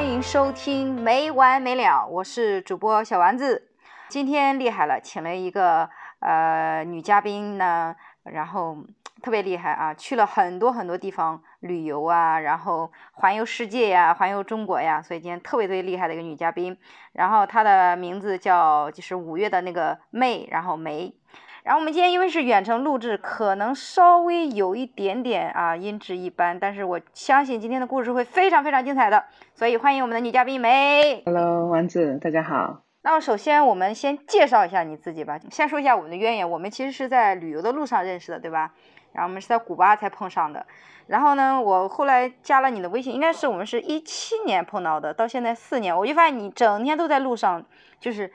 欢迎收听没完没了，我是主播小丸子。今天厉害了，请了一个呃女嘉宾呢，然后特别厉害啊，去了很多很多地方旅游啊，然后环游世界呀，环游中国呀，所以今天特别特别厉害的一个女嘉宾。然后她的名字叫就是五月的那个妹，然后梅。然后我们今天因为是远程录制，可能稍微有一点点啊音质一般，但是我相信今天的故事会非常非常精彩的，所以欢迎我们的女嘉宾梅。Hello，丸子，大家好。那么首先我们先介绍一下你自己吧，先说一下我们的渊源，我们其实是在旅游的路上认识的，对吧？然后我们是在古巴才碰上的，然后呢，我后来加了你的微信，应该是我们是一七年碰到的，到现在四年，我就发现你整天都在路上，就是。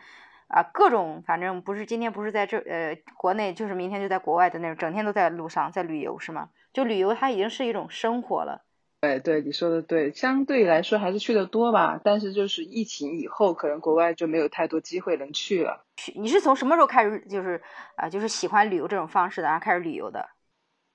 啊，各种反正不是今天不是在这呃国内，就是明天就在国外的那种，整天都在路上在旅游是吗？就旅游它已经是一种生活了。对对，你说的对，相对来说还是去的多吧，但是就是疫情以后，可能国外就没有太多机会能去了。去你是从什么时候开始就是啊、呃、就是喜欢旅游这种方式的，然后开始旅游的？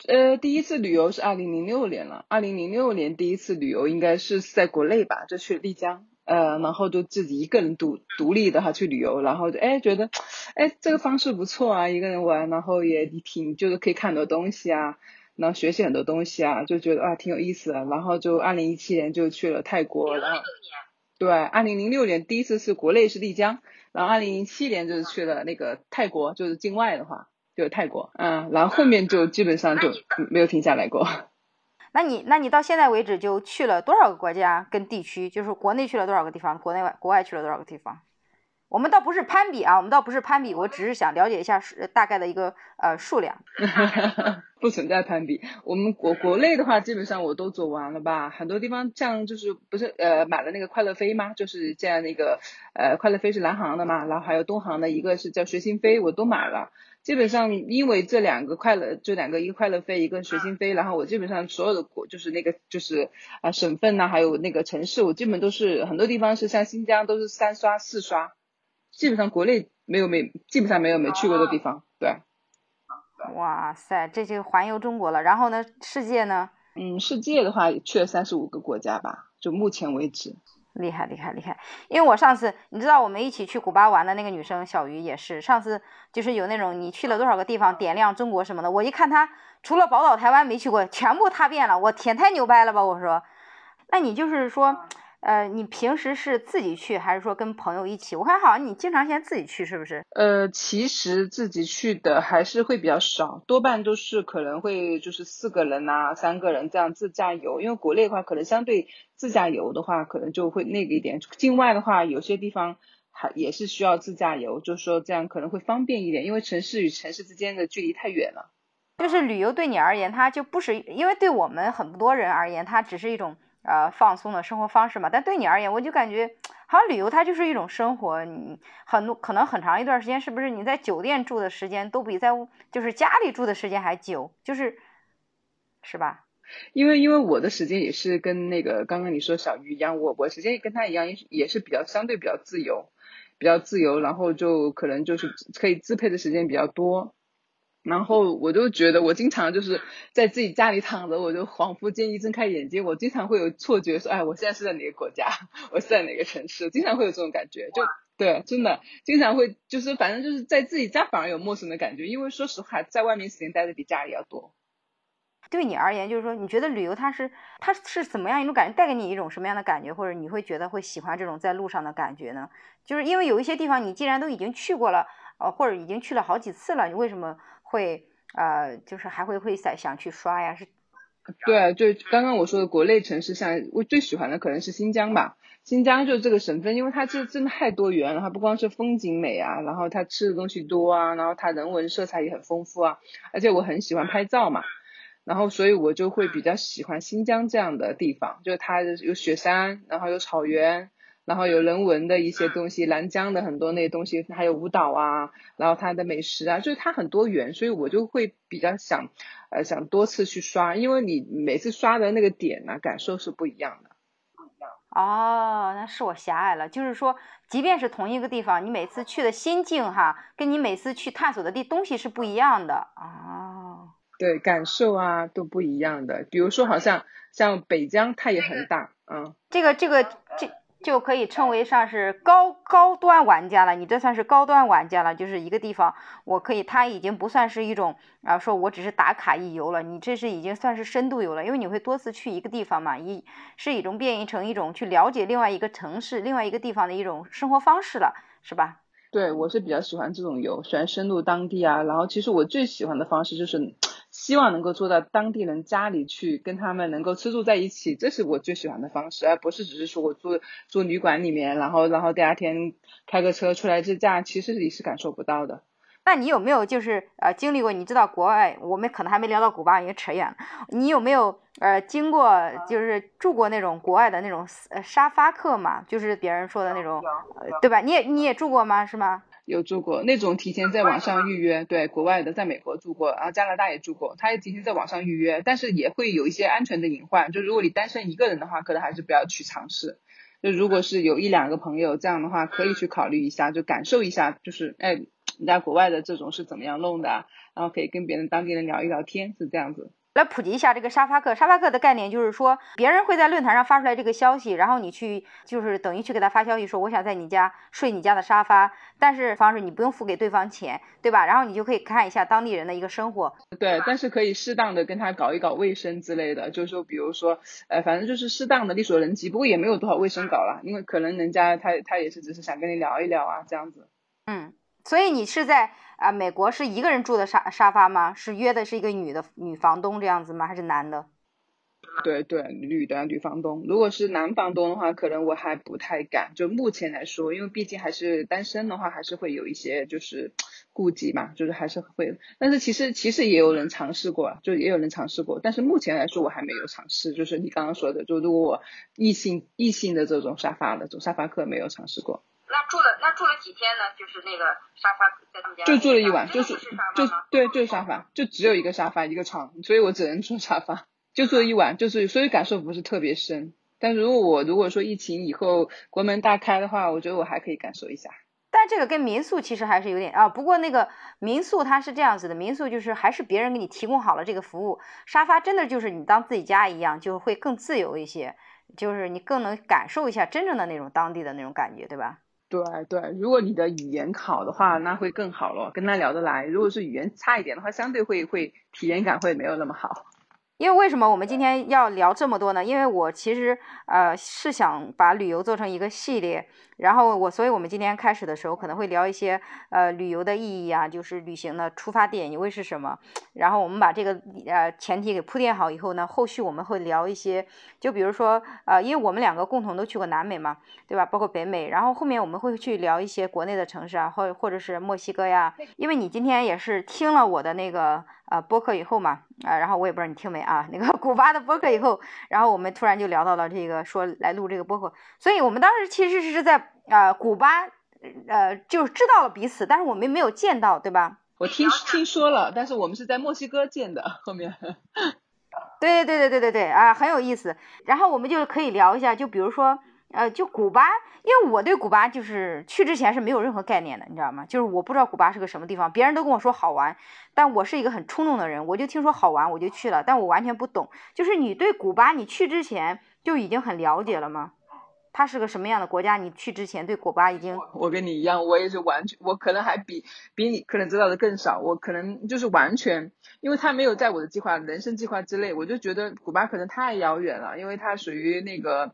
呃，第一次旅游是二零零六年了，二零零六年第一次旅游应该是在国内吧，就去丽江。呃，然后就自己一个人独独立的哈去旅游，然后就哎觉得，哎这个方式不错啊，一个人玩，然后也挺就是可以看很多东西啊，然后学习很多东西啊，就觉得啊挺有意思的。然后就二零一七年就去了泰国，然后对，二零零六年第一次是国内是丽江，然后二零零七年就是去了那个泰国，就是境外的话就是泰国，嗯，然后后面就基本上就没有停下来过。那你那你到现在为止就去了多少个国家跟地区？就是国内去了多少个地方，国内外国外去了多少个地方？我们倒不是攀比啊，我们倒不是攀比，我只是想了解一下大概的一个呃数量。不存在攀比，我们国国内的话，基本上我都走完了吧。很多地方像就是不是呃买了那个快乐飞吗？就是这样那个呃快乐飞是南航的嘛，然后还有东航的一个是叫随心飞，我都买了。基本上因为这两个快乐，就两个一个快乐飞，一个随心飞，然后我基本上所有的国就是那个就是啊、省份呐、还有那个城市，我基本都是很多地方是像新疆都是三刷四刷，基本上国内没有没基本上没有没去过的地方，对。哇塞，这就环游中国了。然后呢，世界呢？嗯，世界的话去了三十五个国家吧，就目前为止。厉害厉害厉害！因为我上次你知道我们一起去古巴玩的那个女生小鱼也是，上次就是有那种你去了多少个地方点亮中国什么的，我一看她除了宝岛台湾没去过，全部踏遍了，我天太牛掰了吧！我说，那你就是说，呃，你平时是自己去还是说跟朋友一起？我看好像你经常现在自己去是不是？呃，其实自己去的还是会比较少，多半都是可能会就是四个人呐、啊、三个人这样自驾游，因为国内的话可能相对。自驾游的话，可能就会那个一点。境外的话，有些地方还也是需要自驾游，就是说这样可能会方便一点，因为城市与城市之间的距离太远了。就是旅游对你而言，它就不是因为对我们很多人而言，它只是一种呃放松的生活方式嘛。但对你而言，我就感觉好像旅游它就是一种生活。你很多可能很长一段时间，是不是你在酒店住的时间都比在就是家里住的时间还久？就是是吧？因为因为我的时间也是跟那个刚刚你说小鱼一样，我我时间跟他一样，也也是比较相对比较自由，比较自由，然后就可能就是可以支配的时间比较多。然后我就觉得我经常就是在自己家里躺着，我就恍惚间一睁开眼睛，我经常会有错觉说，哎，我现在是在哪个国家，我是在哪个城市，经常会有这种感觉，就对，真的经常会就是反正就是在自己家反而有陌生的感觉，因为说实话，在外面时间待的比家里要多。对你而言，就是说，你觉得旅游它是它是怎么样一种感觉，带给你一种什么样的感觉，或者你会觉得会喜欢这种在路上的感觉呢？就是因为有一些地方你既然都已经去过了，呃，或者已经去了好几次了，你为什么会呃，就是还会会想想去刷呀？是？对，就刚刚我说的国内城市，像我最喜欢的可能是新疆吧。新疆就是这个省份，因为它这真的太多元了，它不光是风景美啊，然后它吃的东西多啊，然后它人文色彩也很丰富啊，而且我很喜欢拍照嘛。然后，所以我就会比较喜欢新疆这样的地方，就是它有雪山，然后有草原，然后有人文的一些东西，南疆的很多那些东西，还有舞蹈啊，然后它的美食啊，就是它很多元，所以我就会比较想，呃，想多次去刷，因为你每次刷的那个点呢、啊，感受是不一样的。哦，那是我狭隘了，就是说，即便是同一个地方，你每次去的心境哈，跟你每次去探索的地东西是不一样的哦。对，感受啊都不一样的。比如说，好像像北疆，它也很大，嗯。这个这个这就可以称为上是高高端玩家了。你这算是高端玩家了，就是一个地方，我可以，它已经不算是一种啊，说我只是打卡一游了，你这是已经算是深度游了，因为你会多次去一个地方嘛，一是一种变异成一种去了解另外一个城市、另外一个地方的一种生活方式了，是吧？对，我是比较喜欢这种游，喜欢深入当地啊。然后其实我最喜欢的方式就是。希望能够做到当地人家里去跟他们能够吃住在一起，这是我最喜欢的方式，而不是只是说我住住旅馆里面，然后然后第二天开个车出来自驾，其实你是感受不到的。那你有没有就是呃经历过？你知道国外，我们可能还没聊到古巴，已经扯远了。你有没有呃经过就是住过那种国外的那种呃沙发客嘛？就是别人说的那种，对吧？你也你也住过吗？是吗？有住过那种提前在网上预约，对，国外的，在美国住过，然后加拿大也住过，他也提前在网上预约，但是也会有一些安全的隐患，就如果你单身一个人的话，可能还是不要去尝试。就如果是有一两个朋友这样的话，可以去考虑一下，就感受一下，就是哎，人家国外的这种是怎么样弄的，然后可以跟别人当地人聊一聊天，是这样子。来普及一下这个沙发客。沙发客的概念就是说，别人会在论坛上发出来这个消息，然后你去就是等于去给他发消息说，我想在你家睡你家的沙发，但是方式你不用付给对方钱，对吧？然后你就可以看一下当地人的一个生活。对，但是可以适当的跟他搞一搞卫生之类的，就是说，比如说，呃，反正就是适当的力所能及，不过也没有多少卫生搞了，因为可能人家他他也是只是想跟你聊一聊啊，这样子。嗯，所以你是在。啊，美国是一个人住的沙沙发吗？是约的是一个女的女房东这样子吗？还是男的？对对，女的女房东。如果是男房东的话，可能我还不太敢。就目前来说，因为毕竟还是单身的话，还是会有一些就是顾忌嘛，就是还是会。但是其实其实也有人尝试过，就也有人尝试过。但是目前来说，我还没有尝试。就是你刚刚说的，就如果我异性异性的这种沙发的这种沙发客没有尝试过。那住了那住了几天呢？就是那个沙发在他们家就住了一晚，就是就对，就是沙发，就只有一个沙发一个床，所以我只能住沙发，就住了一晚，就是所以感受不是特别深。但如果我如果说疫情以后国门大开的话，我觉得我还可以感受一下。但这个跟民宿其实还是有点啊，不过那个民宿它是这样子的，民宿就是还是别人给你提供好了这个服务，沙发真的就是你当自己家一样，就会更自由一些，就是你更能感受一下真正的那种当地的那种感觉，对吧？对对，如果你的语言好的话，那会更好咯，跟他聊得来。如果是语言差一点的话，相对会会体验感会没有那么好。因为为什么我们今天要聊这么多呢？因为我其实呃是想把旅游做成一个系列，然后我所以我们今天开始的时候可能会聊一些呃旅游的意义啊，就是旅行的出发点因为是什么。然后我们把这个呃前提给铺垫好以后呢，后续我们会聊一些，就比如说呃，因为我们两个共同都去过南美嘛，对吧？包括北美，然后后面我们会去聊一些国内的城市啊，或或者是墨西哥呀。因为你今天也是听了我的那个。呃，播客以后嘛，啊，然后我也不知道你听没啊，那个 古巴的播客以后，然后我们突然就聊到了这个，说来录这个播客，所以我们当时其实是在呃古巴，呃，就知道了彼此，但是我们没有见到，对吧？我听听说了，但是我们是在墨西哥见的，后面。对对对对对对对啊，很有意思。然后我们就可以聊一下，就比如说。呃，就古巴，因为我对古巴就是去之前是没有任何概念的，你知道吗？就是我不知道古巴是个什么地方，别人都跟我说好玩，但我是一个很冲动的人，我就听说好玩我就去了，但我完全不懂。就是你对古巴，你去之前就已经很了解了吗？它是个什么样的国家？你去之前对古巴已经……我跟你一样，我也是完全，我可能还比比你可能知道的更少，我可能就是完全，因为它没有在我的计划、人生计划之内，我就觉得古巴可能太遥远了，因为它属于那个。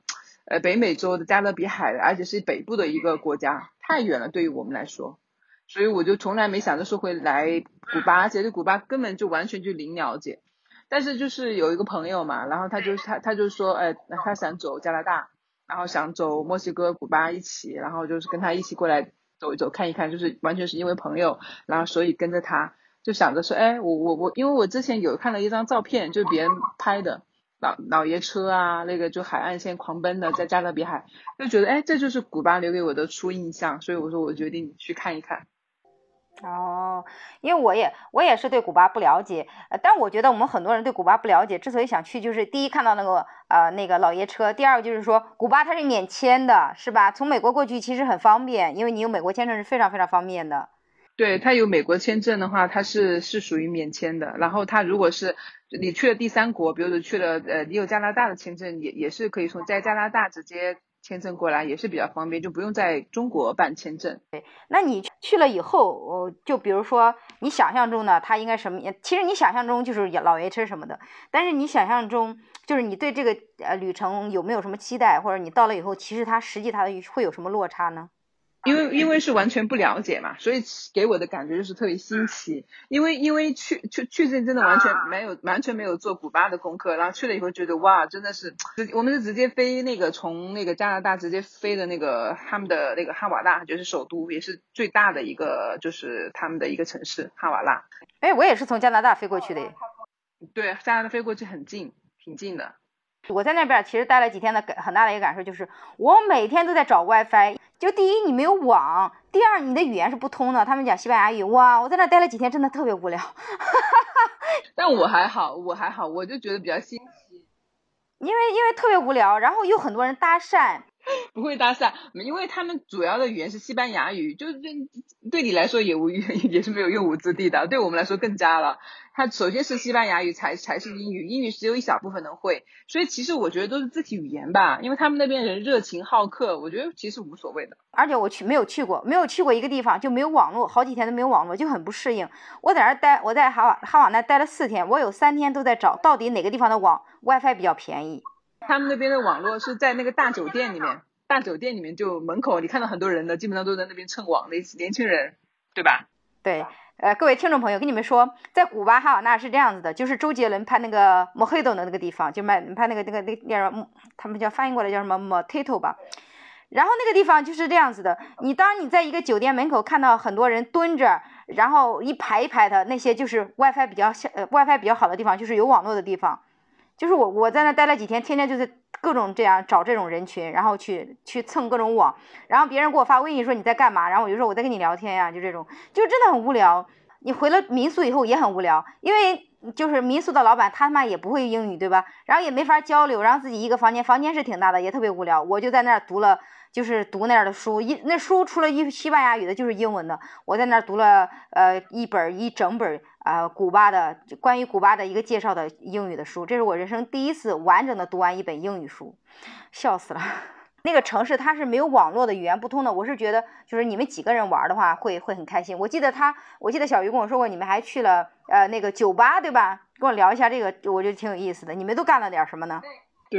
呃，北美洲的加勒比海，而且是北部的一个国家，太远了，对于我们来说，所以我就从来没想着说会来古巴，而且对古巴根本就完全就零了解。但是就是有一个朋友嘛，然后他就他他就说，哎，他想走加拿大，然后想走墨西哥、古巴一起，然后就是跟他一起过来走一走、看一看，就是完全是因为朋友，然后所以跟着他，就想着说，哎，我我我，因为我之前有看了一张照片，就是别人拍的。老老爷车啊，那个就海岸线狂奔的，在加勒比海，就觉得哎，这就是古巴留给我的初印象，所以我说我决定去看一看。哦，因为我也我也是对古巴不了解，呃，但我觉得我们很多人对古巴不了解，之所以想去，就是第一看到那个呃那个老爷车，第二个就是说古巴它是免签的，是吧？从美国过去其实很方便，因为你有美国签证是非常非常方便的。对他有美国签证的话，他是是属于免签的。然后他如果是你去了第三国，比如说去了呃，你有加拿大的签证，也也是可以从在加拿大直接签证过来也是比较方便，就不用在中国办签证。对那你去了以后，呃，就比如说你想象中呢，他应该什么？其实你想象中就是老爷车什么的，但是你想象中就是你对这个呃旅程有没有什么期待，或者你到了以后，其实它实际它的会有什么落差呢？因为因为是完全不了解嘛，所以给我的感觉就是特别新奇。因为因为去去去这真的完全没有完全没有做古巴的功课，然后去了以后觉得哇，真的是，我们是直接飞那个从那个加拿大直接飞的那个他们的那个哈瓦那，就是首都，也是最大的一个就是他们的一个城市哈瓦那。哎，我也是从加拿大飞过去的。对，加拿大飞过去很近，挺近的。我在那边其实待了几天的感很大的一个感受就是，我每天都在找 WiFi。就第一你没有网，第二你的语言是不通的。他们讲西班牙语，哇！我在那待了几天，真的特别无聊。但我还好，我还好，我就觉得比较新奇。因为因为特别无聊，然后又很多人搭讪。不会搭讪，因为他们主要的语言是西班牙语，就是对你来说也无 也是没有用武之地的，对我们来说更加了。它首先是西班牙语，才才是英语，英语只有一小部分能会，所以其实我觉得都是肢体语言吧，因为他们那边人热情好客，我觉得其实无所谓的。而且我去没有去过，没有去过一个地方就没有网络，好几天都没有网络，就很不适应。我在那待，我在哈瓦哈瓦那待了四天，我有三天都在找到底哪个地方的网 WiFi 比较便宜。他们那边的网络是在那个大酒店里面。大酒店里面就门口，你看到很多人的，基本上都在那边蹭网的年轻人，对吧？对，呃，各位听众朋友，跟你们说，在古巴哈瓦那是这样子的，就是周杰伦拍那个莫黑多的那个地方，就卖拍那个那个那叫什么？他们叫翻译过来叫什么莫 t o 吧？然后那个地方就是这样子的，你当你在一个酒店门口看到很多人蹲着，然后一排一排的那些就是 WiFi 比较像呃 WiFi 比较好的地方，就是有网络的地方。就是我我在那待了几天，天天就是各种这样找这种人群，然后去去蹭各种网，然后别人给我发微信说你在干嘛，然后我就说我在跟你聊天呀，就这种，就真的很无聊。你回了民宿以后也很无聊，因为就是民宿的老板他妈也不会英语，对吧？然后也没法交流，然后自己一个房间，房间是挺大的，也特别无聊。我就在那儿读了，就是读那儿的书，一那书除了一西班牙语的，就是英文的。我在那儿读了呃一本一整本。呃，古巴的关于古巴的一个介绍的英语的书，这是我人生第一次完整的读完一本英语书，笑死了。那个城市它是没有网络的，语言不通的。我是觉得，就是你们几个人玩的话，会会很开心。我记得他，我记得小鱼跟我说过，你们还去了呃那个酒吧，对吧？跟我聊一下这个，我觉得挺有意思的。你们都干了点什么呢？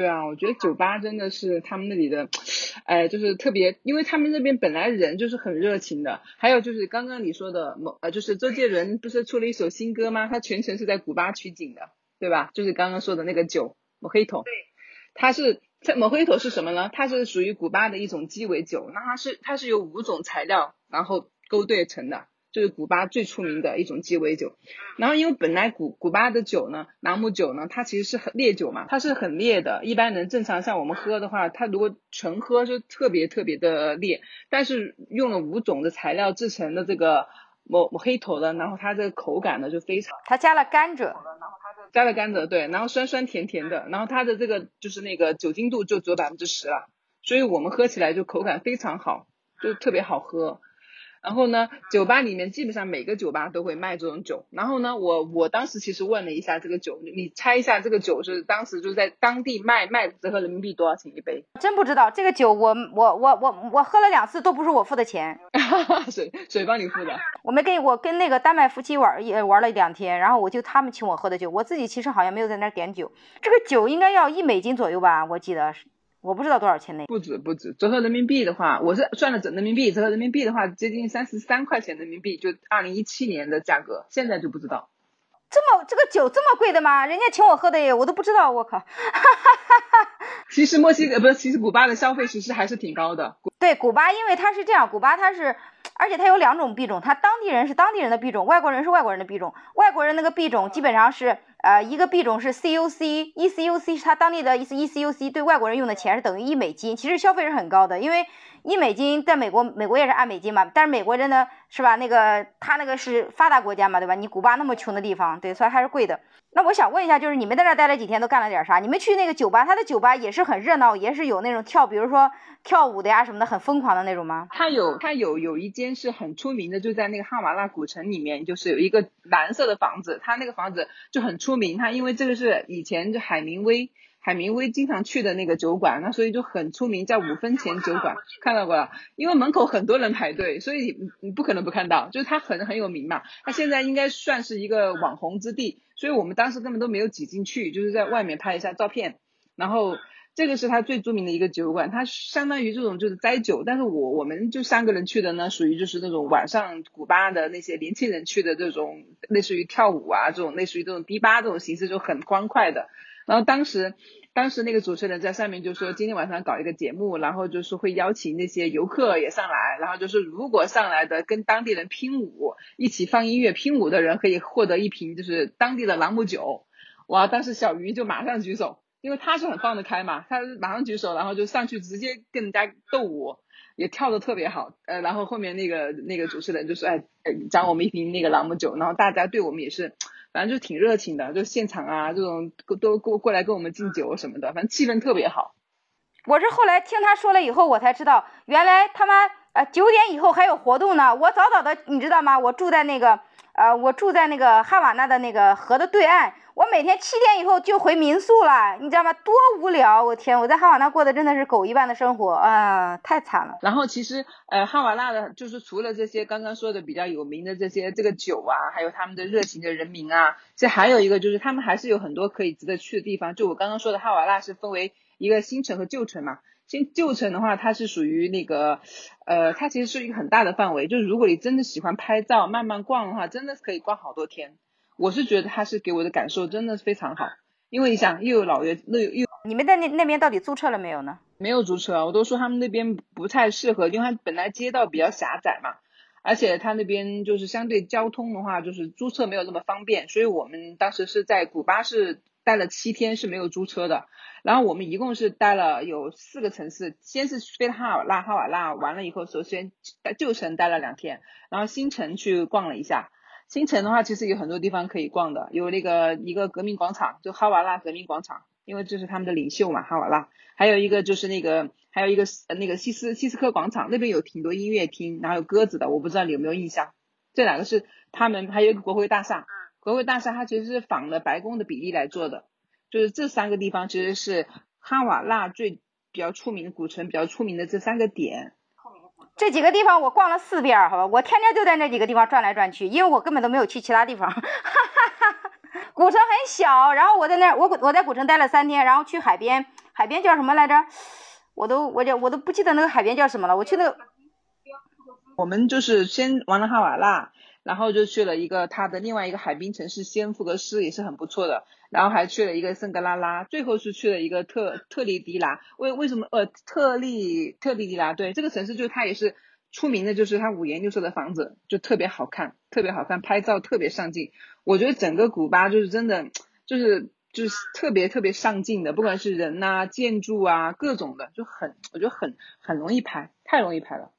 啊，我觉得酒吧真的是他们那里的，哎，就是特别，因为他们那边本来人就是很热情的。还有就是刚刚你说的，某呃，就是周杰伦不是出了一首新歌吗？他全程是在古巴取景的，对吧？就是刚刚说的那个酒，某黑头。对。它是在某黑头是什么呢？它是属于古巴的一种鸡尾酒，那它是它是由五种材料然后勾兑成的。就是古巴最出名的一种鸡尾酒，然后因为本来古古巴的酒呢，朗姆酒呢，它其实是很烈酒嘛，它是很烈的。一般人正常像我们喝的话，它如果纯喝就特别特别的烈，但是用了五种的材料制成的这个某某黑头的，然后它这个口感呢就非常。它加了甘蔗，加了甘蔗，对，然后酸酸甜甜的，然后它的这个就是那个酒精度就只有百分之十了，所以我们喝起来就口感非常好，就特别好喝。然后呢，酒吧里面基本上每个酒吧都会卖这种酒。然后呢，我我当时其实问了一下这个酒，你猜一下这个酒是当时就在当地卖卖折合人民币多少钱一杯？真不知道这个酒，我我我我我喝了两次都不是我付的钱，谁谁帮你付的。我没跟我跟那个丹麦夫妻玩也玩了两天，然后我就他们请我喝的酒，我自己其实好像没有在那儿点酒。这个酒应该要一美金左右吧，我记得是。我不知道多少钱呢？不止不止，折合人民币的话，我是算了整人民币，折合人民币的话，接近三十三块钱人民币，就二零一七年的价格，现在就不知道。这么这个酒这么贵的吗？人家请我喝的耶，我都不知道，我靠！其实墨西哥不是，其实古巴的消费其实还是挺高的。对，古巴因为它是这样，古巴它是，而且它有两种币种，它当地人是当地人的币种，外国人是外国人的币种，外国人那个币种基本上是。呃，一个币种是 CUC，E CUC 是它当地的意思，E CUC 对外国人用的钱是等于一美金，其实消费是很高的，因为一美金在美国，美国也是按美金嘛，但是美国人呢，是吧？那个他那个是发达国家嘛，对吧？你古巴那么穷的地方，对，所以还是贵的。那我想问一下，就是你们在这待了几天，都干了点啥？你们去那个酒吧，他的酒吧也是很热闹，也是有那种跳，比如说跳舞的呀什么的，很疯狂的那种吗？他有，他有有一间是很出名的，就在那个哈瓦那古城里面，就是有一个蓝色的房子，他那个房子就很出名，他因为这个是以前就海明威。海明威经常去的那个酒馆，那所以就很出名，叫五分钱酒馆，看到过了。因为门口很多人排队，所以你你不可能不看到，就是它很很有名嘛。它现在应该算是一个网红之地，所以我们当时根本都没有挤进去，就是在外面拍一下照片，然后。这个是他最著名的一个酒馆，它相当于这种就是斋酒，但是我我们就三个人去的呢，属于就是那种晚上古巴的那些年轻人去的这种，类似于跳舞啊这种，类似于这种迪吧这种形式就很欢快的。然后当时当时那个主持人在上面就说今天晚上搞一个节目，然后就是会邀请那些游客也上来，然后就是如果上来的跟当地人拼舞，一起放音乐拼舞的人可以获得一瓶就是当地的朗姆酒。哇，当时小鱼就马上举手。因为他是很放得开嘛，他马上举手，然后就上去直接跟人家斗舞，也跳得特别好。呃，然后后面那个那个主持人就说，哎，奖我们一瓶那个朗姆酒。然后大家对我们也是，反正就挺热情的，就现场啊这种都过过来跟我们敬酒什么的，反正气氛特别好。我是后来听他说了以后，我才知道原来他妈呃九点以后还有活动呢。我早早的，你知道吗？我住在那个呃，我住在那个哈瓦那的那个河的对岸。我每天七点以后就回民宿了，你知道吗？多无聊！我天，我在哈瓦那过的真的是狗一般的生活啊，太惨了。然后其实呃，哈瓦那的就是除了这些刚刚说的比较有名的这些这个酒啊，还有他们的热情的人民啊，这还有一个就是他们还是有很多可以值得去的地方。就我刚刚说的哈瓦那是分为一个新城和旧城嘛。新旧城的话，它是属于那个呃，它其实是一个很大的范围。就是如果你真的喜欢拍照、慢慢逛的话，真的是可以逛好多天。我是觉得他是给我的感受真的非常好，因为你想又有老爷又又你们在那那边到底租车了没有呢？没有租车，我都说他们那边不太适合，因为它本来街道比较狭窄嘛，而且他那边就是相对交通的话，就是租车没有那么方便，所以我们当时是在古巴是待了七天是没有租车的，然后我们一共是待了有四个城市，先是飞哈瓦那哈瓦那完了以后，首先在旧城待了两天，然后新城去逛了一下。新城的话，其实有很多地方可以逛的，有那个一个革命广场，就哈瓦那革命广场，因为这是他们的领袖嘛，哈瓦那。还有一个就是那个，还有一个那个西斯西斯科广场，那边有挺多音乐厅，然后有鸽子的，我不知道你有没有印象。这两个是他们，还有一个国会大厦，国会大厦它其实是仿了白宫的比例来做的，就是这三个地方其实是哈瓦那最比较出名的古城，比较出名的这三个点。这几个地方我逛了四遍，好吧，我天天就在那几个地方转来转去，因为我根本都没有去其他地方。古城很小，然后我在那儿，我我在古城待了三天，然后去海边，海边叫什么来着？我都我就我都不记得那个海边叫什么了。我去那个，我们就是先玩了哈瓦拉。然后就去了一个他的另外一个海滨城市西恩福格斯，也是很不错的。然后还去了一个圣格拉拉，最后是去了一个特特立迪拉。为为什么呃特立特立迪拉？对这个城市，就是它也是出名的，就是它五颜六色的房子，就特别好看，特别好看，拍照特别上镜。我觉得整个古巴就是真的，就是就是特别特别上镜的，不管是人呐、建筑啊各种的，就很我觉得很很容易拍，太容易拍了。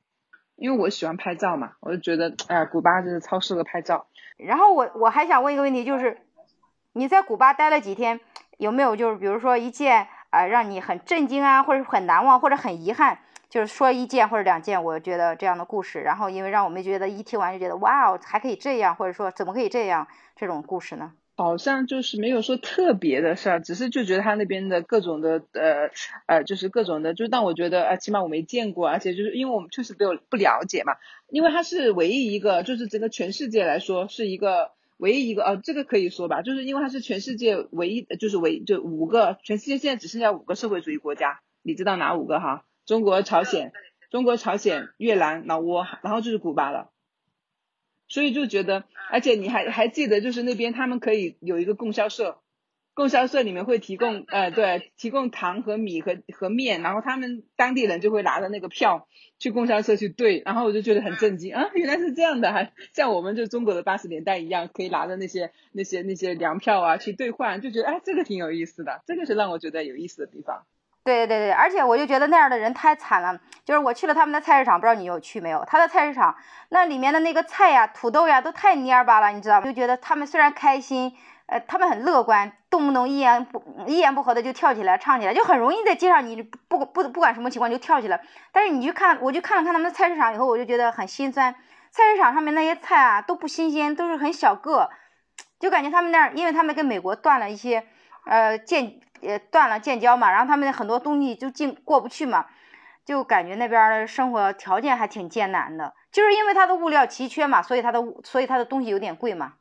因为我喜欢拍照嘛，我就觉得，哎呀，古巴真是超适合拍照。然后我我还想问一个问题，就是你在古巴待了几天，有没有就是比如说一件啊让你很震惊啊，或者很难忘，或者很遗憾，就是说一件或者两件，我觉得这样的故事，然后因为让我们觉得一听完就觉得哇哦，还可以这样，或者说怎么可以这样这种故事呢？好像就是没有说特别的事儿，只是就觉得他那边的各种的呃呃，就是各种的，就让我觉得啊，起码我没见过，而且就是因为我们确实没有不了解嘛，因为它是唯一一个，就是整个全世界来说是一个唯一一个，呃，这个可以说吧，就是因为它是全世界唯一，就是唯就五个，全世界现在只剩下五个社会主义国家，你知道哪五个哈？中国、朝鲜、中国、朝鲜、越南、老挝，然后就是古巴了。所以就觉得，而且你还还记得，就是那边他们可以有一个供销社，供销社里面会提供，呃，对，提供糖和米和和面，然后他们当地人就会拿着那个票去供销社去兑，然后我就觉得很震惊啊，原来是这样的，还像我们就中国的八十年代一样，可以拿着那些那些那些粮票啊去兑换，就觉得哎，这个挺有意思的，这个是让我觉得有意思的地方。对对对，而且我就觉得那样的人太惨了。就是我去了他们的菜市场，不知道你有去没有？他的菜市场那里面的那个菜呀、土豆呀，都太蔫巴了，你知道吗？就觉得他们虽然开心，呃，他们很乐观，动不动一言不一言不合的就跳起来唱起来，就很容易在街上你不不不管什么情况就跳起来。但是你去看，我就看了看他们的菜市场以后，我就觉得很心酸。菜市场上面那些菜啊都不新鲜，都是很小个，就感觉他们那儿，因为他们跟美国断了一些。呃，建也断了建交嘛，然后他们很多东西就进过不去嘛，就感觉那边的生活条件还挺艰难的，就是因为它的物料奇缺嘛，所以它的所以它的东西有点贵嘛。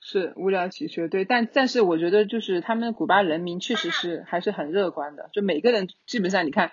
是物料奇缺，对，但但是我觉得就是他们古巴人民确实是还是很乐观的，就每个人基本上你看，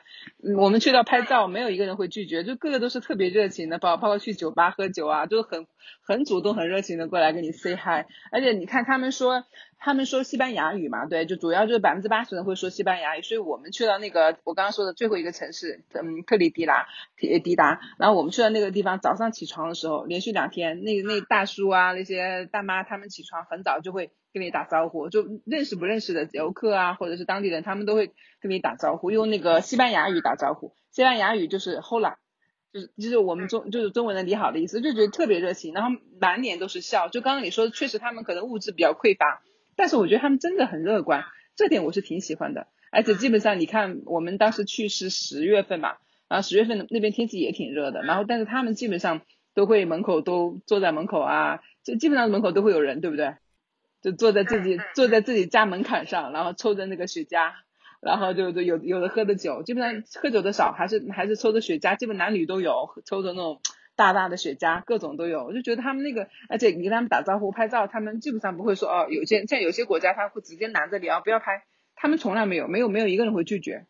我们去到拍照，没有一个人会拒绝，就个个都是特别热情的，包包括去酒吧喝酒啊，都很很主动、很热情的过来跟你 say hi，而且你看他们说。他们说西班牙语嘛，对，就主要就是百分之八十人会说西班牙语，所以我们去到那个我刚刚说的最后一个城市，嗯，特里迪拉，迪迪达，然后我们去到那个地方，早上起床的时候，连续两天，那那大叔啊，那些大妈，他们起床很早就会跟你打招呼，就认识不认识的游客啊，或者是当地人，他们都会跟你打招呼，用那个西班牙语打招呼，西班牙语就是 Hola，就是就是我们中就是中文的你好的意思，就觉得特别热情，然后满脸都是笑，就刚刚你说的，确实他们可能物质比较匮乏。但是我觉得他们真的很乐观，这点我是挺喜欢的。而且基本上你看，我们当时去是十月份嘛，然后十月份那边天气也挺热的。然后但是他们基本上都会门口都坐在门口啊，就基本上门口都会有人，对不对？就坐在自己坐在自己家门槛上，然后抽着那个雪茄，然后就就有有的喝的酒，基本上喝酒的少，还是还是抽着雪茄，基本男女都有，抽着那种。大大的雪茄，各种都有，我就觉得他们那个，而且你跟他们打招呼、拍照，他们基本上不会说哦，有些像有些国家他会直接拦着你啊，不要拍，他们从来没有，没有没有一个人会拒绝。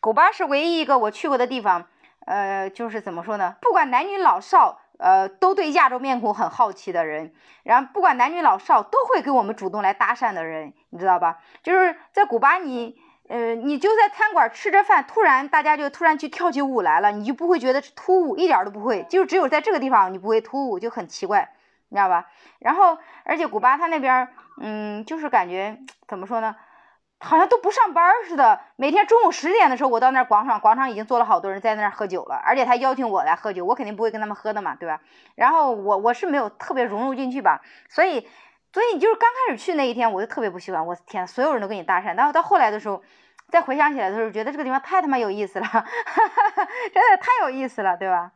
古巴是唯一一个我去过的地方，呃，就是怎么说呢？不管男女老少，呃，都对亚洲面孔很好奇的人，然后不管男女老少都会给我们主动来搭讪的人，你知道吧？就是在古巴你。呃，你就在餐馆吃着饭，突然大家就突然去跳起舞来了，你就不会觉得突兀，一点都不会，就只有在这个地方你不会突兀，就很奇怪，你知道吧？然后，而且古巴他那边，嗯，就是感觉怎么说呢，好像都不上班似的。每天中午十点的时候，我到那广场，广场已经坐了好多人在那儿喝酒了，而且他邀请我来喝酒，我肯定不会跟他们喝的嘛，对吧？然后我我是没有特别融入进去吧，所以。所以你就是刚开始去那一天，我就特别不习惯。我天，所有人都跟你搭讪。然后到后来的时候，再回想起来的时候，觉得这个地方太他妈有意思了，哈哈哈真的太有意思了，对吧？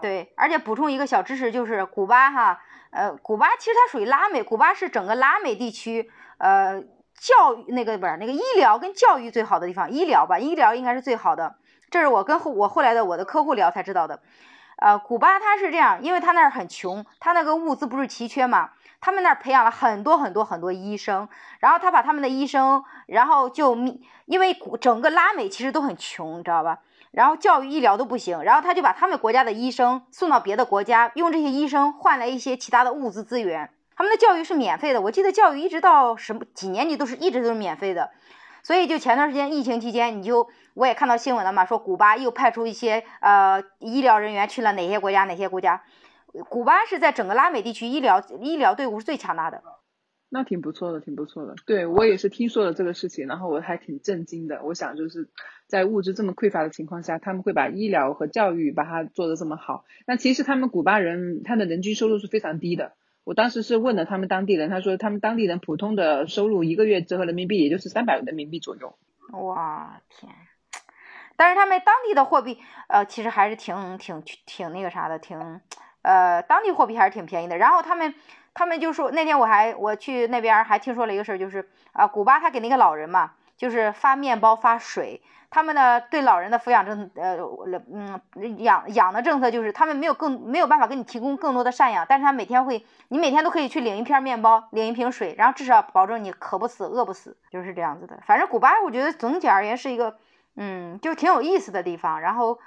对，而且补充一个小知识，就是古巴哈，呃，古巴其实它属于拉美，古巴是整个拉美地区，呃，教育那个不是那个医疗跟教育最好的地方，医疗吧，医疗应该是最好的。这是我跟后我后来的我的客户聊才知道的。呃，古巴它是这样，因为它那儿很穷，它那个物资不是奇缺嘛。他们那儿培养了很多很多很多医生，然后他把他们的医生，然后就因为整个拉美其实都很穷，你知道吧？然后教育医疗都不行，然后他就把他们国家的医生送到别的国家，用这些医生换来一些其他的物资资源。他们的教育是免费的，我记得教育一直到什么几年级都是一直都是免费的。所以就前段时间疫情期间，你就我也看到新闻了嘛，说古巴又派出一些呃医疗人员去了哪些国家哪些国家。古巴是在整个拉美地区医疗医疗队伍是最强大的，那挺不错的，挺不错的。对我也是听说了这个事情，然后我还挺震惊的。我想就是在物质这么匮乏的情况下，他们会把医疗和教育把它做得这么好。那其实他们古巴人他的人均收入是非常低的。我当时是问了他们当地人，他说他们当地人普通的收入一个月折合人民币也就是三百人民币左右。哇天！但是他们当地的货币呃其实还是挺挺挺那个啥的，挺。呃，当地货币还是挺便宜的。然后他们，他们就说那天我还我去那边还听说了一个事儿，就是啊，古巴他给那个老人嘛，就是发面包发水。他们的对老人的抚养政呃嗯养养的政策就是他们没有更没有办法给你提供更多的赡养，但是他每天会你每天都可以去领一片面包，领一瓶水，然后至少保证你渴不死饿不死，就是这样子的。反正古巴我觉得总体而言是一个嗯就挺有意思的地方。然后。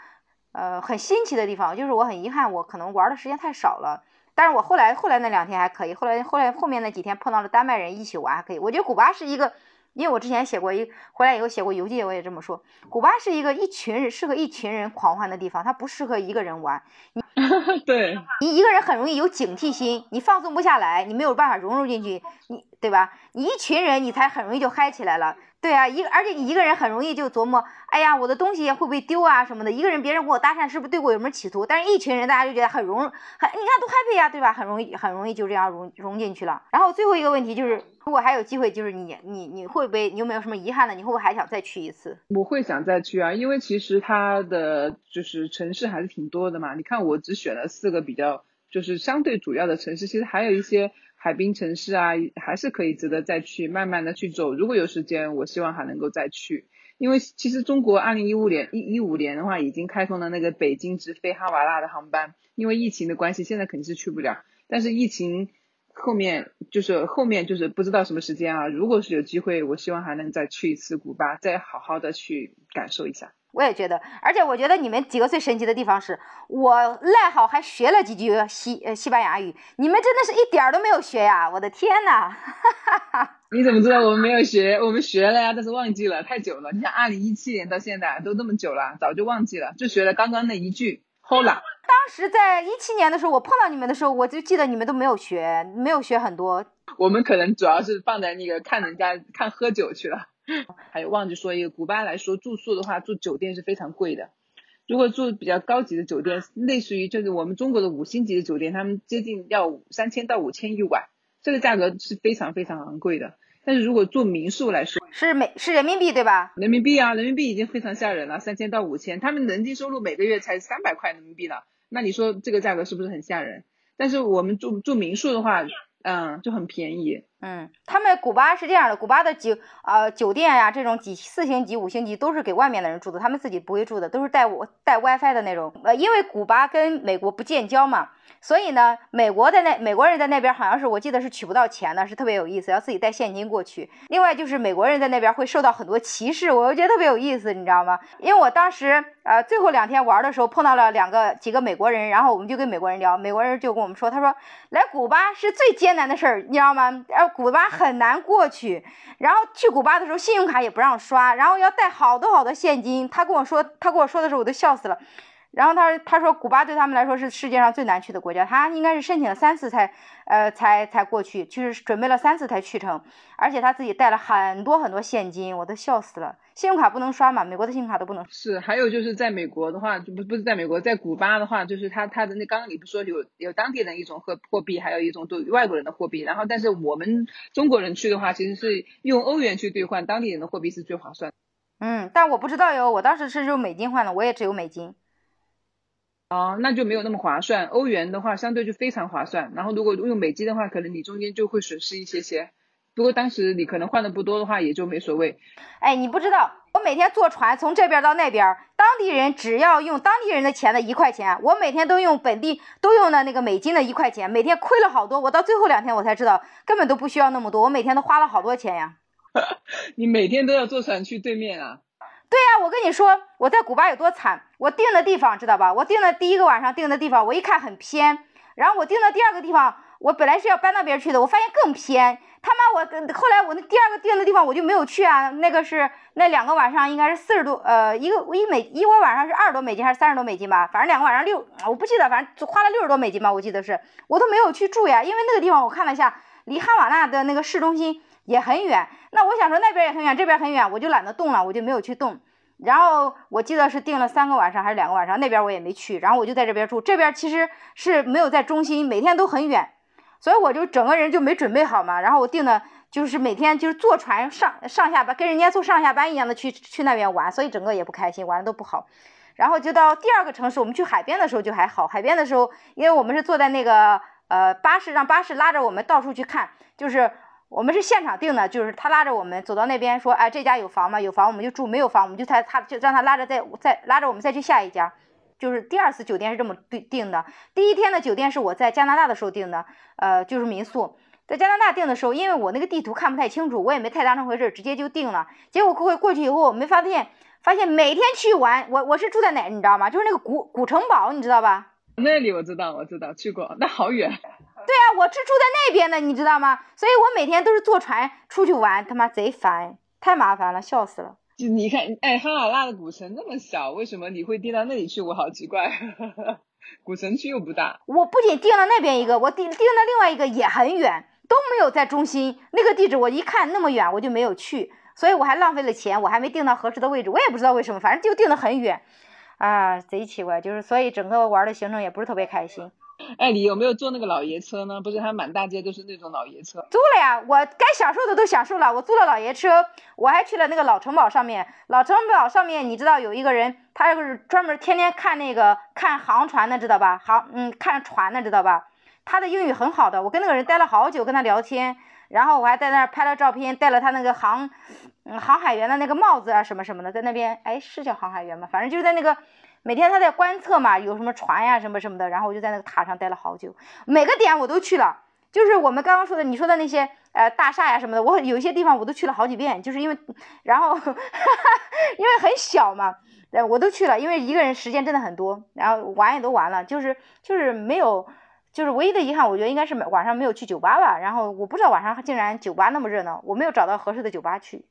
呃，很新奇的地方，就是我很遗憾，我可能玩的时间太少了。但是我后来后来那两天还可以，后来后来后面那几天碰到了丹麦人一起玩还可以。我觉得古巴是一个，因为我之前写过一回来以后写过游记，我也这么说，古巴是一个一群人适合一群人狂欢的地方，它不适合一个人玩。你 对，你一个人很容易有警惕心，你放松不下来，你没有办法融入进去，你对吧？你一群人，你才很容易就嗨起来了。对啊，一而且你一个人很容易就琢磨，哎呀，我的东西会不会丢啊什么的。一个人别人跟我搭讪，是不是对我有什么企图？但是一群人，大家就觉得很融，很你看多 happy 呀，对吧？很容易很容易就这样融融进去了。然后最后一个问题就是，如果还有机会，就是你你你会不会你有没有什么遗憾呢？你会不会还想再去一次？我会想再去啊，因为其实它的就是城市还是挺多的嘛。你看我只选了四个比较就是相对主要的城市，其实还有一些海滨城市啊，还是可以值得再去慢慢的去走。如果有时间，我希望还能够再去。因为其实中国二零一五年一一五年的话，已经开通了那个北京直飞哈瓦那的航班，因为疫情的关系，现在肯定是去不了。但是疫情后面就是后面就是不知道什么时间啊，如果是有机会，我希望还能再去一次古巴，再好好的去感受一下。我也觉得，而且我觉得你们几个最神奇的地方是，我赖好还学了几句西呃西班牙语，你们真的是一点儿都没有学呀！我的天呐！你怎么知道我们没有学？我们学了呀，但是忘记了，太久了。你想，二零一七年到现在都那么久了，早就忘记了，就学了刚刚那一句 “hola”。当时在一七年的时候，我碰到你们的时候，我就记得你们都没有学，没有学很多。我们可能主要是放在那个看人家看喝酒去了。还有忘记说一个，古巴来说住宿的话，住酒店是非常贵的。如果住比较高级的酒店，类似于就是我们中国的五星级的酒店，他们接近要三千到五千一晚，这个价格是非常非常昂贵的。但是如果住民宿来说，是美是人民币对吧？人民币啊，人民币已经非常吓人了，三千到五千，他们人均收入每个月才三百块人民币呢。那你说这个价格是不是很吓人？但是我们住住民宿的话，嗯，就很便宜。嗯，他们古巴是这样的，古巴的酒呃酒店呀，这种几四星级、五星级都是给外面的人住的，他们自己不会住的，都是带我带 WiFi 的那种。呃，因为古巴跟美国不建交嘛。所以呢，美国在那美国人在那边好像是我记得是取不到钱的，是特别有意思，要自己带现金过去。另外就是美国人在那边会受到很多歧视，我又觉得特别有意思，你知道吗？因为我当时呃最后两天玩的时候碰到了两个几个美国人，然后我们就跟美国人聊，美国人就跟我们说，他说来古巴是最艰难的事儿，你知道吗？古巴很难过去，然后去古巴的时候信用卡也不让刷，然后要带好多好多现金。他跟我说，他跟我说的时候我都笑死了。然后他他说古巴对他们来说是世界上最难去的国家，他应该是申请了三次才呃才才过去，就是准备了三次才去成，而且他自己带了很多很多现金，我都笑死了。信用卡不能刷嘛，美国的信用卡都不能。是，还有就是在美国的话，就不不是在美国，在古巴的话，就是他他的那刚刚你不说有有当地人一种货货币，还有一种对外国人的货币，然后但是我们中国人去的话，其实是用欧元去兑换当地人的货币是最划算。嗯，但我不知道哟，我当时是用美金换的，我也只有美金。哦，那就没有那么划算。欧元的话，相对就非常划算。然后如果用美金的话，可能你中间就会损失一些些。不过当时你可能换的不多的话，也就没所谓。哎，你不知道，我每天坐船从这边到那边，当地人只要用当地人的钱的一块钱，我每天都用本地都用的那个美金的一块钱，每天亏了好多。我到最后两天我才知道，根本都不需要那么多，我每天都花了好多钱呀。你每天都要坐船去对面啊？对呀，我跟你说，我在古巴有多惨。我订的地方知道吧？我订的第一个晚上订的地方，我一看很偏。然后我订的第二个地方，我本来是要搬那边去的，我发现更偏。他妈，我后来我那第二个订的地方我就没有去啊。那个是那两个晚上应该是四十多，呃，一个一美一个晚上是二十多美金还是三十多美金吧？反正两个晚上六，我不记得，反正花了六十多美金吧，我记得是。我都没有去住呀，因为那个地方我看了一下，离哈瓦那的那个市中心也很远。那我想说那边也很远，这边很远，我就懒得动了，我就没有去动。然后我记得是订了三个晚上还是两个晚上，那边我也没去，然后我就在这边住。这边其实是没有在中心，每天都很远，所以我就整个人就没准备好嘛。然后我订的就是每天就是坐船上上下班，跟人家坐上下班一样的去去那边玩，所以整个也不开心，玩的都不好。然后就到第二个城市，我们去海边的时候就还好。海边的时候，因为我们是坐在那个呃巴士，让巴士拉着我们到处去看，就是。我们是现场订的，就是他拉着我们走到那边，说，哎，这家有房吗？有房我们就住，没有房我们就他他就让他拉着再再拉着我们再去下一家，就是第二次酒店是这么订订的。第一天的酒店是我在加拿大的时候订的，呃，就是民宿，在加拿大订的时候，因为我那个地图看不太清楚，我也没太当成回事，直接就订了。结果过过去以后，我没发现，发现每天去玩，我我是住在哪，你知道吗？就是那个古古城堡，你知道吧？那里我知道，我知道去过，那好远。对啊，我是住在那边的，你知道吗？所以我每天都是坐船出去玩，他妈贼烦，太麻烦了，笑死了。就你看，哎，哈瓦那的古城那么小，为什么你会订到那里去？我好奇怪，古城区又不大。我不仅订了那边一个，我订订了另外一个也很远，都没有在中心。那个地址我一看那么远，我就没有去，所以我还浪费了钱，我还没订到合适的位置，我也不知道为什么，反正就订的很远，啊，贼奇怪，就是所以整个玩的行程也不是特别开心。哎，你有没有坐那个老爷车呢？不是，它满大街都是那种老爷车。租了呀，我该享受的都享受了。我租了老爷车，我还去了那个老城堡上面。老城堡上面，你知道有一个人，他就是专门天天看那个看航船的，知道吧？航，嗯，看船的，知道吧？他的英语很好的，我跟那个人待了好久，跟他聊天，然后我还在那儿拍了照片，戴了他那个航，嗯，航海员的那个帽子啊，什么什么的，在那边，哎，是叫航海员吗？反正就是在那个。每天他在观测嘛，有什么船呀，什么什么的，然后我就在那个塔上待了好久，每个点我都去了，就是我们刚刚说的，你说的那些呃大厦呀什么的，我有一些地方我都去了好几遍，就是因为，然后哈哈 因为很小嘛，对，我都去了，因为一个人时间真的很多，然后玩也都玩了，就是就是没有，就是唯一的遗憾，我觉得应该是晚上没有去酒吧吧，然后我不知道晚上竟然酒吧那么热闹，我没有找到合适的酒吧去。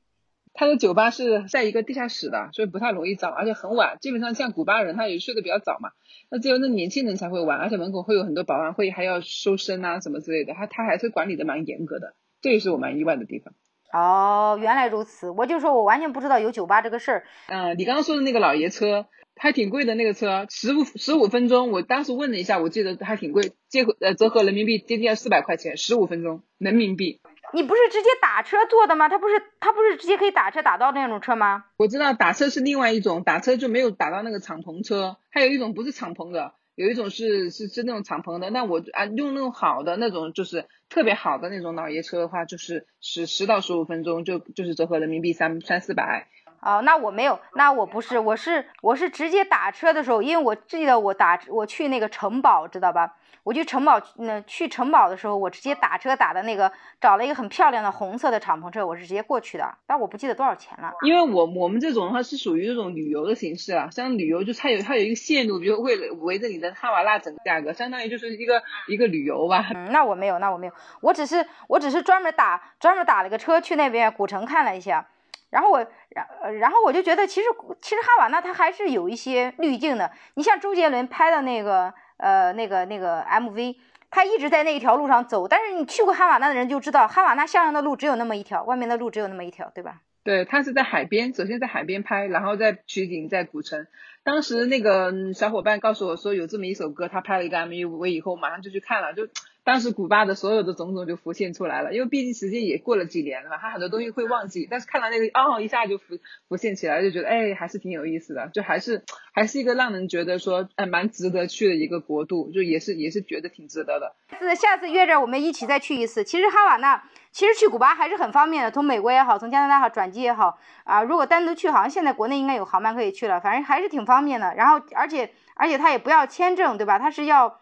他的酒吧是在一个地下室的，所以不太容易找，而且很晚。基本上像古巴人，他也睡得比较早嘛。那只有那年轻人才会玩，而且门口会有很多保安，会还要收身啊什么之类的。他他还是管理的蛮严格的，这也是我蛮意外的地方。哦，原来如此，我就说我完全不知道有酒吧这个事儿。嗯，你刚刚说的那个老爷车还挺贵的，那个车十五十五分钟，我当时问了一下，我记得还挺贵，折合呃折合人民币接近要四百块钱，十五分钟人民币。你不是直接打车坐的吗？他不是他不是直接可以打车打到那种车吗？我知道打车是另外一种，打车就没有打到那个敞篷车。还有一种不是敞篷的，有一种是是是那种敞篷的。那我啊用那种好的那种就是特别好的那种老爷车的话，就是十十到十五分钟就就是折合人民币三三四百。哦，那我没有，那我不是，我是我是直接打车的时候，因为我记得我打我去那个城堡，知道吧？我去城堡，那去城堡的时候，我直接打车打的那个，找了一个很漂亮的红色的敞篷车，我是直接过去的，但我不记得多少钱了。因为我我们这种的话是属于这种旅游的形式啊，像旅游就它有它有一个线路，比如为了围着你的哈瓦那整个价格，相当于就是一个一个旅游吧。嗯，那我没有，那我没有，我只是我只是专门打专门打了个车去那边古城看了一下，然后我然然后我就觉得其实其实哈瓦那它还是有一些滤镜的，你像周杰伦拍的那个。呃，那个那个 MV，他一直在那一条路上走，但是你去过哈瓦那的人就知道，哈瓦那向阳的路只有那么一条，外面的路只有那么一条，对吧？对，他是在海边，首先在海边拍，然后再取景在古城。当时那个小伙伴告诉我说有这么一首歌，他拍了一个 MV 以后，马上就去看了，就。当时古巴的所有的种种就浮现出来了，因为毕竟时间也过了几年了嘛，他很多东西会忘记，但是看到那个哦一下就浮浮现起来，就觉得哎还是挺有意思的，就还是还是一个让人觉得说哎蛮值得去的一个国度，就也是也是觉得挺值得的。是下次约着我们一起再去一次。其实哈瓦那其实去古巴还是很方便的，从美国也好，从加拿大好转机也好啊，如果单独去，好像现在国内应该有航班可以去了，反正还是挺方便的。然后而且而且他也不要签证，对吧？他是要。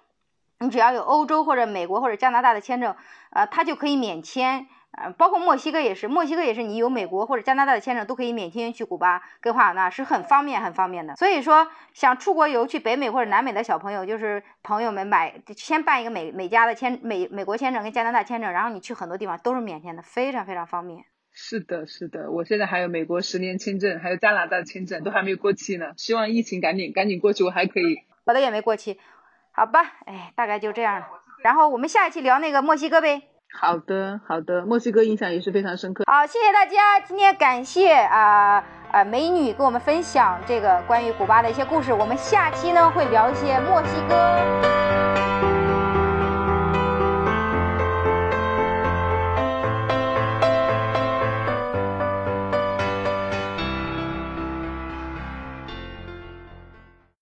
你只要有欧洲或者美国或者加拿大的签证，呃，它就可以免签，呃，包括墨西哥也是，墨西哥也是，你有美国或者加拿大的签证都可以免签去古巴跟华尔纳，是很方便很方便的。所以说，想出国游去北美或者南美的小朋友，就是朋友们买先办一个美美加的签美美国签证跟加拿大签证，然后你去很多地方都是免签的，非常非常方便。是的，是的，我现在还有美国十年签证，还有加拿大的签证都还没有过期呢，希望疫情赶紧赶紧过去，我还可以。我的也没过期。好吧，哎，大概就这样了。然后我们下一期聊那个墨西哥呗。好的，好的，墨西哥印象也是非常深刻。好，谢谢大家，今天感谢啊啊美女跟我们分享这个关于古巴的一些故事。我们下期呢会聊一些墨西哥。